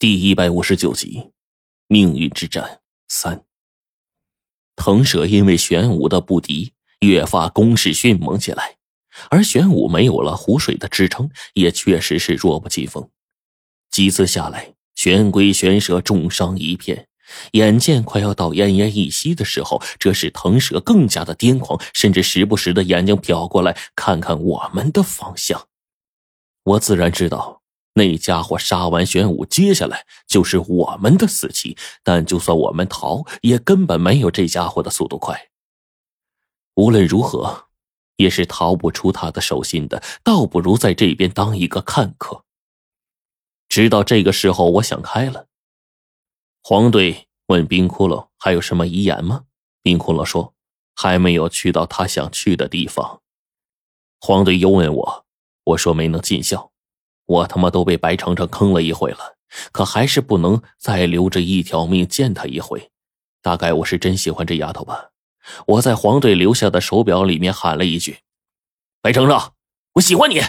第一百五十九集，命运之战三。腾蛇因为玄武的不敌，越发攻势迅猛起来，而玄武没有了湖水的支撑，也确实是弱不禁风。几次下来，玄龟玄蛇重伤一片，眼见快要到奄奄一息的时候，这时腾蛇更加的癫狂，甚至时不时的眼睛瞟过来看看我们的方向。我自然知道。那家伙杀完玄武，接下来就是我们的死期。但就算我们逃，也根本没有这家伙的速度快。无论如何，也是逃不出他的手心的。倒不如在这边当一个看客。直到这个时候，我想开了。黄队问冰窟窿：“还有什么遗言吗？”冰窟窿说：“还没有去到他想去的地方。”黄队又问我：“我说没能尽孝。”我他妈都被白程程坑了一回了，可还是不能再留着一条命见他一回。大概我是真喜欢这丫头吧。我在黄队留下的手表里面喊了一句：“白程程，我喜欢你。”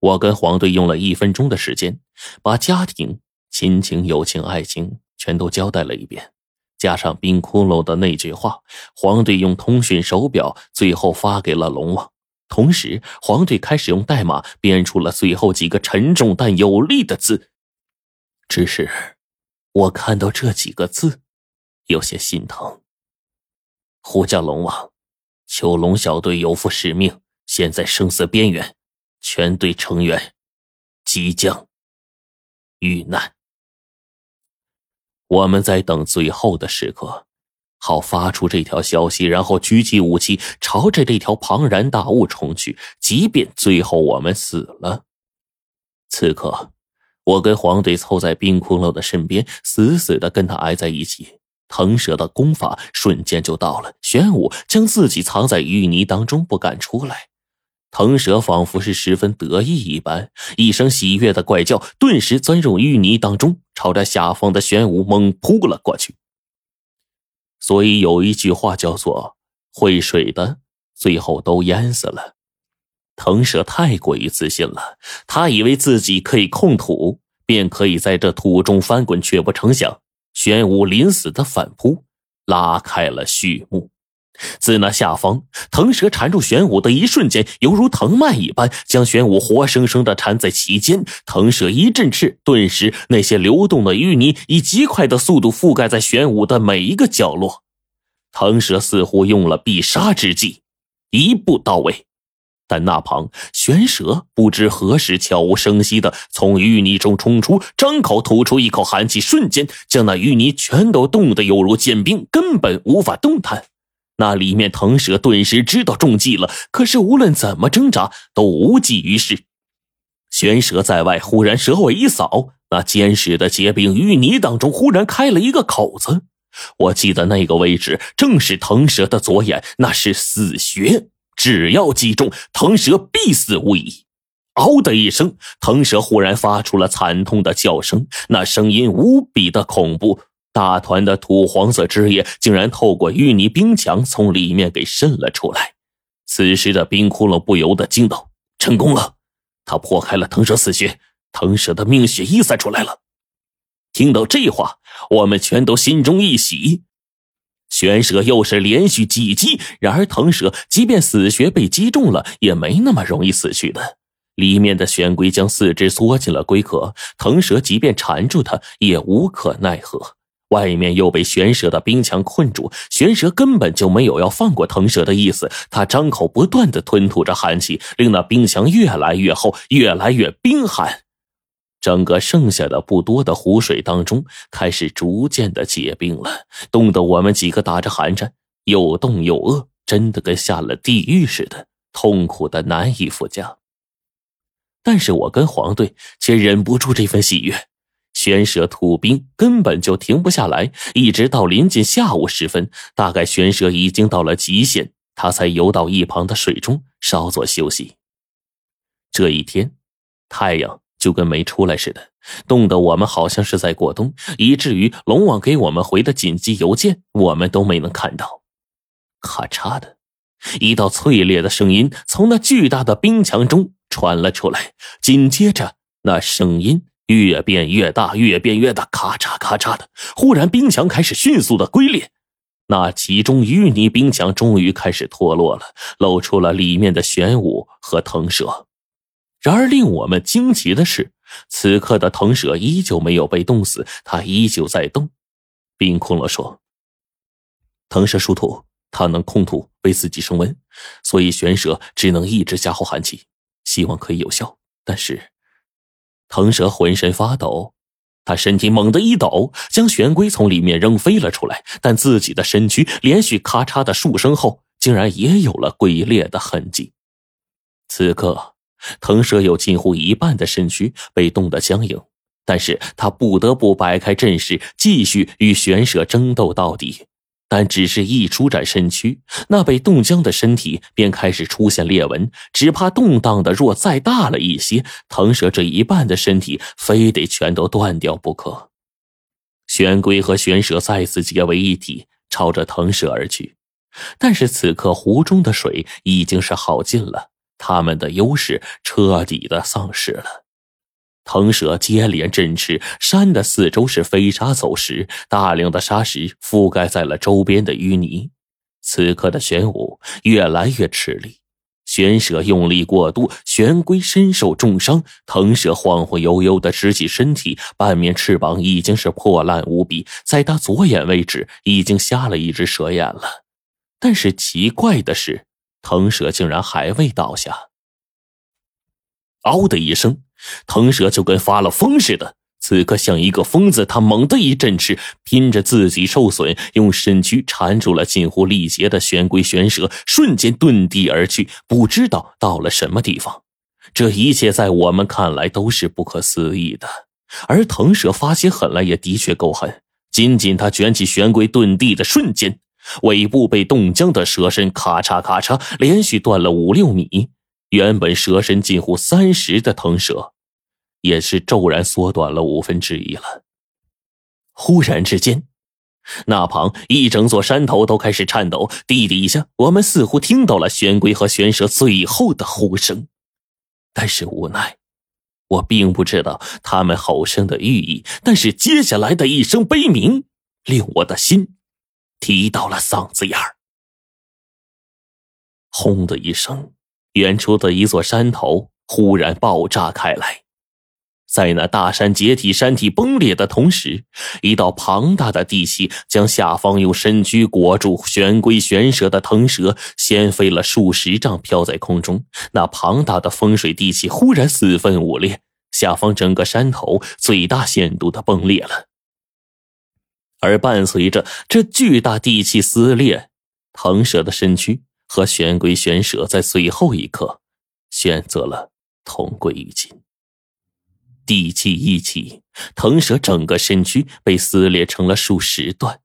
我跟黄队用了一分钟的时间，把家庭、亲情、友情、爱情全都交代了一遍，加上冰窟窿的那句话，黄队用通讯手表最后发给了龙王。同时，黄队开始用代码编出了最后几个沉重但有力的字。只是，我看到这几个字，有些心疼。呼叫龙王，囚龙小队有负使命，现在生死边缘，全队成员即将遇难。我们在等最后的时刻。好发出这条消息，然后举起武器，朝着这条庞然大物冲去。即便最后我们死了，此刻我跟黄队凑在冰窟窿的身边，死死的跟他挨在一起。腾蛇的功法瞬间就到了，玄武将自己藏在淤泥当中，不敢出来。腾蛇仿佛是十分得意一般，一声喜悦的怪叫，顿时钻入淤泥当中，朝着下方的玄武猛扑了过去。所以有一句话叫做“会水的最后都淹死了”。腾蛇太过于自信了，他以为自己可以控土，便可以在这土中翻滚，却不成想，玄武临死的反扑，拉开了序幕。自那下方，腾蛇缠住玄武的一瞬间，犹如藤蔓一般，将玄武活生生的缠在其间。腾蛇一阵翅，顿时那些流动的淤泥以极快的速度覆盖在玄武的每一个角落。腾蛇似乎用了必杀之计，一步到位。但那旁玄蛇不知何时悄无声息的从淤泥中冲出，张口吐出一口寒气，瞬间将那淤泥全都冻得犹如坚冰，根本无法动弹。那里面腾蛇顿时知道中计了，可是无论怎么挣扎都无济于事。玄蛇在外，忽然蛇尾一扫，那坚实的结冰淤泥当中忽然开了一个口子。我记得那个位置正是腾蛇的左眼，那是死穴，只要击中，腾蛇必死无疑。嗷的一声，腾蛇忽然发出了惨痛的叫声，那声音无比的恐怖。大团的土黄色汁液竟然透过淤泥冰墙从里面给渗了出来。此时的冰窟窿不由得惊道：“成功了！他破开了腾蛇死穴，腾蛇的命血溢散出来了。”听到这话，我们全都心中一喜。玄蛇又是连续几击，然而腾蛇即便死穴被击中了，也没那么容易死去的。里面的玄龟将四肢缩进了龟壳，腾蛇即便缠住它，也无可奈何。外面又被玄蛇的冰墙困住，玄蛇根本就没有要放过腾蛇的意思。他张口不断的吞吐着寒气，令那冰墙越来越厚，越来越冰寒。整个剩下的不多的湖水当中，开始逐渐的结冰了，冻得我们几个打着寒颤，又冻又饿，真的跟下了地狱似的，痛苦的难以复加。但是我跟黄队却忍不住这份喜悦。玄蛇吐冰根本就停不下来，一直到临近下午时分，大概玄蛇已经到了极限，他才游到一旁的水中稍作休息。这一天，太阳就跟没出来似的，冻得我们好像是在过冬，以至于龙王给我们回的紧急邮件，我们都没能看到。咔嚓的一道脆裂的声音从那巨大的冰墙中传了出来，紧接着那声音。越变越大，越变越大，咔嚓咔嚓的。忽然，冰墙开始迅速的龟裂，那其中淤泥冰墙终于开始脱落了，露出了里面的玄武和腾蛇。然而，令我们惊奇的是，此刻的腾蛇依旧没有被冻死，它依旧在动。冰空了说：“腾蛇属土，它能控土，为自己升温，所以玄蛇只能一直加厚寒气，希望可以有效。但是……”腾蛇浑身发抖，他身体猛地一抖，将玄龟从里面扔飞了出来。但自己的身躯连续咔嚓的数声后，竟然也有了龟裂的痕迹。此刻，腾蛇有近乎一半的身躯被冻得僵硬，但是他不得不摆开阵势，继续与玄蛇争斗到底。但只是一舒展身躯，那被冻僵的身体便开始出现裂纹，只怕动荡的若再大了一些，腾蛇这一半的身体非得全都断掉不可。玄龟和玄蛇再次结为一体，朝着腾蛇而去。但是此刻湖中的水已经是耗尽了，他们的优势彻底的丧失了。腾蛇接连振翅，山的四周是飞沙走石，大量的沙石覆盖在了周边的淤泥。此刻的玄武越来越吃力，玄蛇用力过度，玄龟身受重伤。腾蛇晃晃悠悠的直起身体，半面翅膀已经是破烂无比，在他左眼位置已经瞎了一只蛇眼了。但是奇怪的是，腾蛇竟然还未倒下。嗷的一声。腾蛇就跟发了疯似的，此刻像一个疯子，他猛地一振翅，拼着自己受损，用身躯缠住了近乎力竭的玄龟玄蛇，瞬间遁地而去，不知道到了什么地方。这一切在我们看来都是不可思议的，而腾蛇发起狠来也的确够狠。仅仅他卷起玄龟遁地的瞬间，尾部被冻僵的蛇身咔嚓咔嚓连续断了五六米。原本蛇身近乎三十的腾蛇，也是骤然缩短了五分之一了。忽然之间，那旁一整座山头都开始颤抖。地底下，我们似乎听到了玄龟和玄蛇最后的呼声，但是无奈，我并不知道他们吼声的寓意。但是接下来的一声悲鸣，令我的心提到了嗓子眼儿。轰的一声。远处的一座山头忽然爆炸开来，在那大山解体、山体崩裂的同时，一道庞大的地气将下方用身躯裹住玄龟玄蛇的腾蛇掀飞了数十丈，飘在空中。那庞大的风水地气忽然四分五裂，下方整个山头最大限度的崩裂了。而伴随着这巨大地气撕裂，腾蛇的身躯。和玄龟玄蛇在最后一刻选择了同归于尽。地气一起，腾蛇整个身躯被撕裂成了数十段，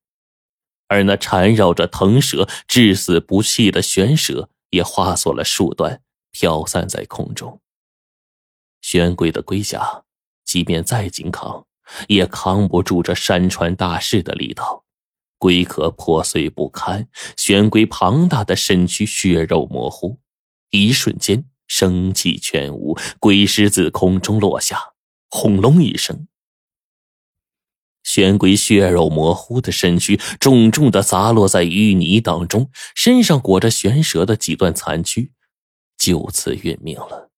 而那缠绕着腾蛇至死不弃的玄蛇也化作了数段，飘散在空中。玄龟的龟甲，即便再紧扛，也扛不住这山川大势的力道。龟壳破碎不堪，玄龟庞大的身躯血肉模糊，一瞬间生气全无，龟尸自空中落下，轰隆一声，玄龟血肉模糊的身躯重重的砸落在淤泥当中，身上裹着玄蛇的几段残躯，就此殒命了。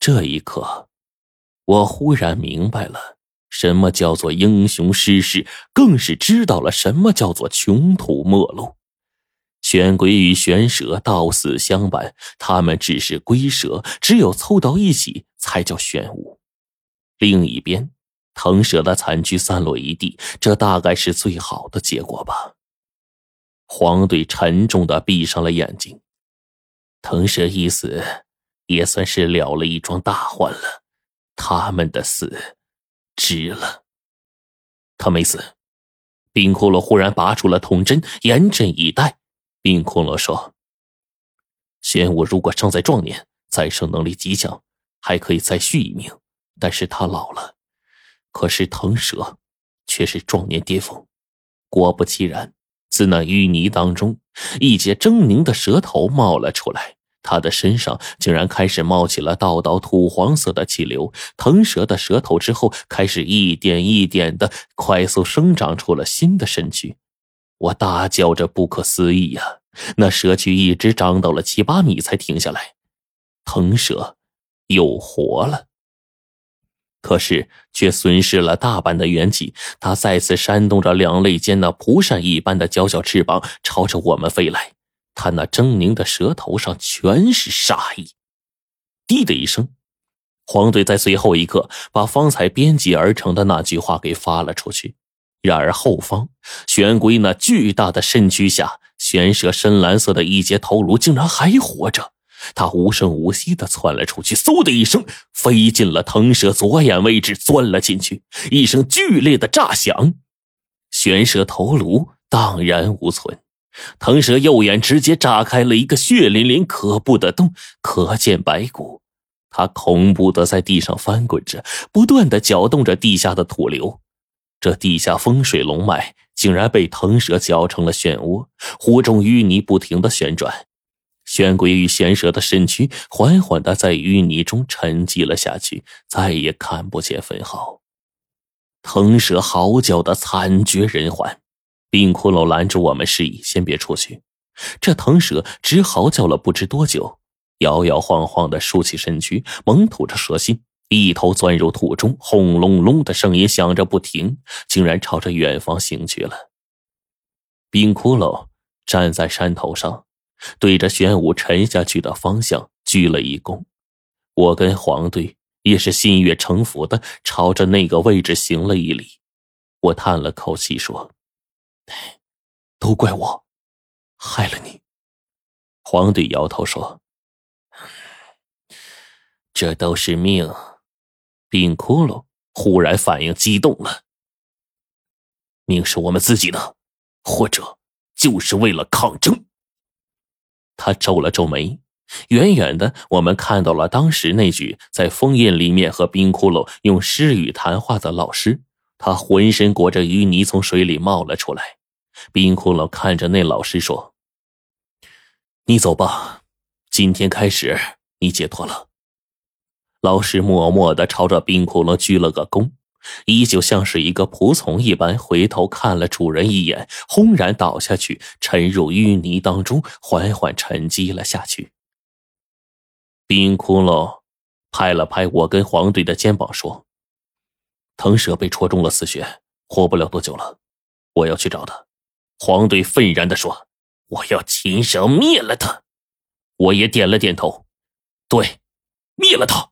这一刻，我忽然明白了。什么叫做英雄失势？更是知道了什么叫做穷途末路。玄龟与玄蛇到死相伴，他们只是龟蛇，只有凑到一起才叫玄武。另一边，腾蛇的残躯散落一地，这大概是最好的结果吧。黄队沉重的闭上了眼睛。腾蛇一死，也算是了了一桩大患了。他们的死。值了，他没死。冰骷髅忽然拔出了铜针，严阵以待。冰骷髅说：“玄武如果尚在壮年，再生能力极强，还可以再续一命。但是他老了，可是腾蛇却是壮年巅峰。果不其然，自那淤泥当中，一截狰狞的蛇头冒了出来。”他的身上竟然开始冒起了道道土黄色的气流，腾蛇的舌头之后开始一点一点的快速生长出了新的身躯。我大叫着不可思议呀！那蛇躯一直长到了七八米才停下来，腾蛇又活了。可是却损失了大半的元气，它再次扇动着两肋间那蒲扇一般的娇小翅膀，朝着我们飞来。他那狰狞的舌头上全是杀意。滴的一声，黄队在最后一刻把方才编辑而成的那句话给发了出去。然而后方玄龟那巨大的身躯下玄蛇深蓝色的一截头颅竟然还活着。他无声无息的窜了出去，嗖的一声飞进了腾蛇左眼位置，钻了进去。一声剧烈的炸响，玄蛇头颅荡然无存。腾蛇右眼直接炸开了一个血淋淋、可怖的洞，可见白骨。他恐怖的在地上翻滚着，不断的搅动着地下的土流。这地下风水龙脉竟然被腾蛇搅成了漩涡，湖中淤泥不停的旋转。玄龟与玄蛇的身躯缓缓的在淤泥中沉寂了下去，再也看不见分毫。腾蛇嚎叫的惨绝人寰。冰骷髅拦住我们，示意先别出去。这腾蛇只嚎叫了不知多久，摇摇晃晃的竖起身躯，猛吐着蛇信，一头钻入土中，轰隆隆的声音响着不停，竟然朝着远方行去了。冰骷髅站在山头上，对着玄武沉下去的方向鞠了一躬。我跟黄队也是心悦诚服的朝着那个位置行了一礼。我叹了口气说。都怪我，害了你。黄队摇头说：“这都是命。”冰窟窿忽然反应激动了：“命是我们自己的，或者就是为了抗争。”他皱了皱眉。远远的，我们看到了当时那句在封印里面和冰窟窿用诗语谈话的老师。他浑身裹着淤泥，从水里冒了出来。冰窟窿看着那老师说：“你走吧，今天开始你解脱了。”老师默默的朝着冰窟窿鞠了个躬，依旧像是一个仆从一般，回头看了主人一眼，轰然倒下去，沉入淤泥当中，缓缓沉积了下去。冰窟窿拍了拍我跟黄队的肩膀说：“腾蛇被戳中了死穴，活不了多久了，我要去找他。”黄队愤然地说：“我要亲手灭了他。”我也点了点头，对，灭了他。